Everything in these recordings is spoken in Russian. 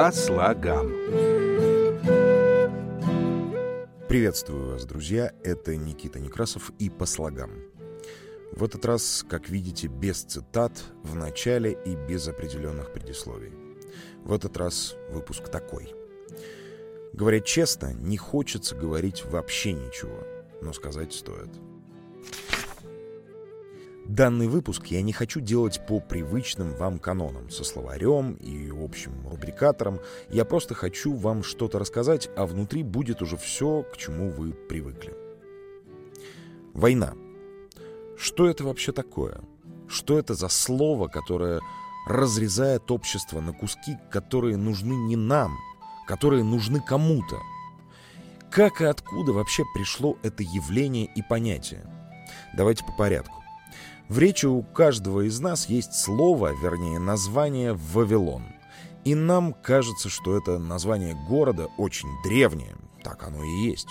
По слогам. Приветствую вас, друзья. Это Никита Некрасов и по слогам. В этот раз, как видите, без цитат в начале и без определенных предисловий. В этот раз выпуск такой. Говоря честно, не хочется говорить вообще ничего, но сказать стоит. Данный выпуск я не хочу делать по привычным вам канонам, со словарем и общим рубрикатором. Я просто хочу вам что-то рассказать, а внутри будет уже все, к чему вы привыкли. Война. Что это вообще такое? Что это за слово, которое разрезает общество на куски, которые нужны не нам, которые нужны кому-то? Как и откуда вообще пришло это явление и понятие? Давайте по порядку. В речи у каждого из нас есть слово, вернее название «Вавилон». И нам кажется, что это название города очень древнее. Так оно и есть.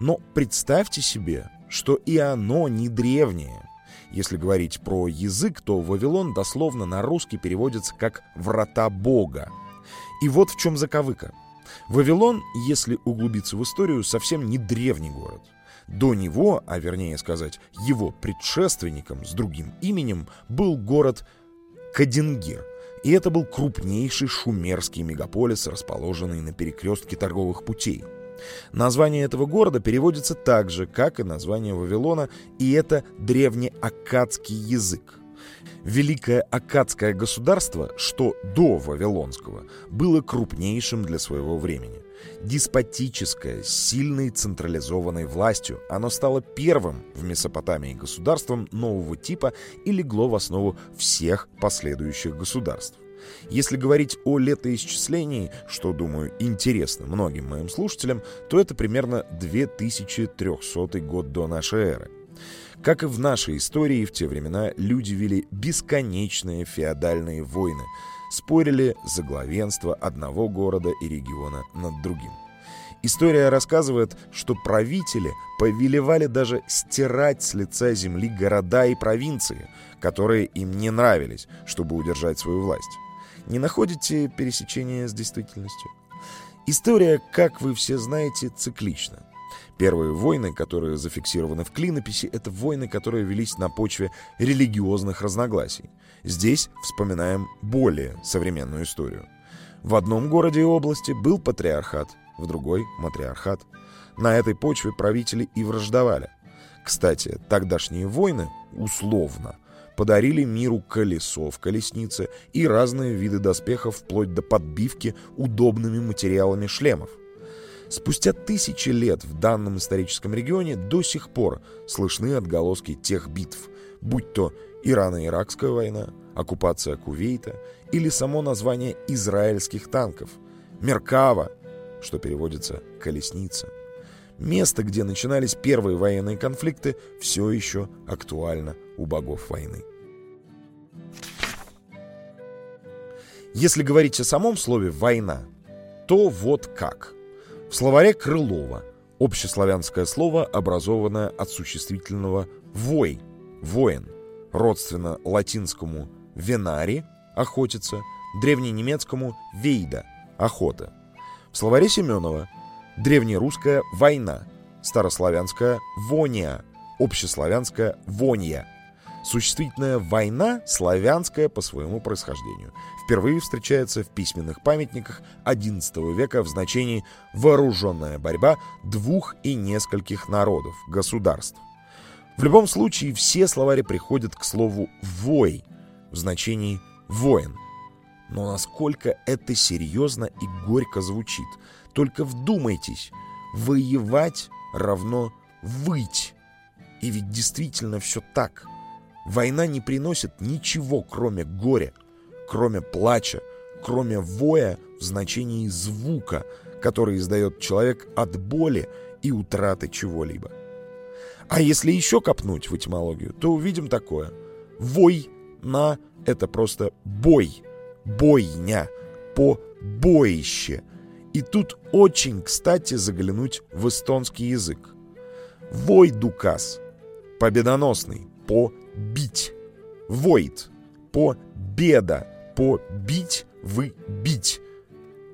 Но представьте себе, что и оно не древнее. Если говорить про язык, то Вавилон дословно на русский переводится как «врата Бога». И вот в чем заковыка. Вавилон, если углубиться в историю, совсем не древний город – до него, а вернее сказать, его предшественником с другим именем, был город Кадингир. И это был крупнейший шумерский мегаполис, расположенный на перекрестке торговых путей. Название этого города переводится так же, как и название Вавилона, и это древнеаккадский язык. Великое Аккадское государство, что до Вавилонского, было крупнейшим для своего времени. Деспотическое, с сильной централизованной властью, оно стало первым в Месопотамии государством нового типа и легло в основу всех последующих государств. Если говорить о летоисчислении, что, думаю, интересно многим моим слушателям, то это примерно 2300 год до нашей эры. Как и в нашей истории, в те времена люди вели бесконечные феодальные войны, спорили за главенство одного города и региона над другим. История рассказывает, что правители повелевали даже стирать с лица земли города и провинции, которые им не нравились, чтобы удержать свою власть. Не находите пересечения с действительностью? История, как вы все знаете, циклична. Первые войны, которые зафиксированы в клинописи, это войны, которые велись на почве религиозных разногласий. Здесь вспоминаем более современную историю. В одном городе и области был патриархат, в другой — матриархат. На этой почве правители и враждовали. Кстати, тогдашние войны, условно, подарили миру колесо в колеснице и разные виды доспехов вплоть до подбивки удобными материалами шлемов. Спустя тысячи лет в данном историческом регионе до сих пор слышны отголоски тех битв, будь то Ирано-Иракская война, оккупация Кувейта или само название израильских танков – Меркава, что переводится «колесница». Место, где начинались первые военные конфликты, все еще актуально у богов войны. Если говорить о самом слове «война», то вот как – в словаре Крылова общеславянское слово, образованное от существительного «вой» — «воин», родственно латинскому «венари» — «охотиться», древненемецкому «вейда» — «охота». В словаре Семенова древнерусская «война», старославянская «вония», общеславянская «вонья», Существительное «война» славянское по своему происхождению. Впервые встречается в письменных памятниках XI века в значении «вооруженная борьба двух и нескольких народов, государств». В любом случае все словари приходят к слову «вой» в значении «воин». Но насколько это серьезно и горько звучит. Только вдумайтесь, воевать равно выть. И ведь действительно все так – Война не приносит ничего, кроме горя, кроме плача, кроме воя в значении звука, который издает человек от боли и утраты чего-либо. А если еще копнуть в этимологию, то увидим такое. Вой на — это просто бой, бойня, по боище. И тут очень кстати заглянуть в эстонский язык. Вой дукас, победоносный, по бить. Void. По беда. По бить, вы бить.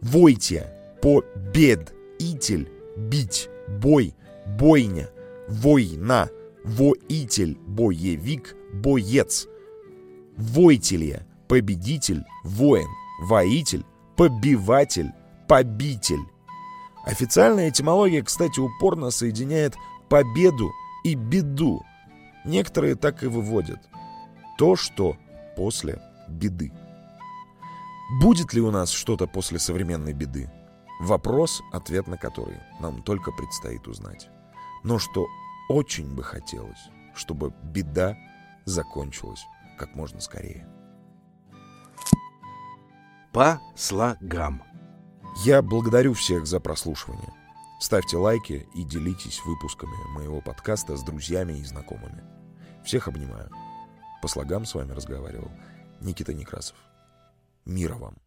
Войте, победитель, бить, бой, бойня, война, воитель, боевик, боец. Войтелье, победитель, воин, воитель, побиватель, побитель. Официальная этимология, кстати, упорно соединяет победу и беду. Некоторые так и выводят. То, что после беды. Будет ли у нас что-то после современной беды? Вопрос, ответ на который нам только предстоит узнать. Но что очень бы хотелось, чтобы беда закончилась как можно скорее. По слогам. Я благодарю всех за прослушивание. Ставьте лайки и делитесь выпусками моего подкаста с друзьями и знакомыми. Всех обнимаю. По слогам с вами разговаривал Никита Некрасов. Мира вам!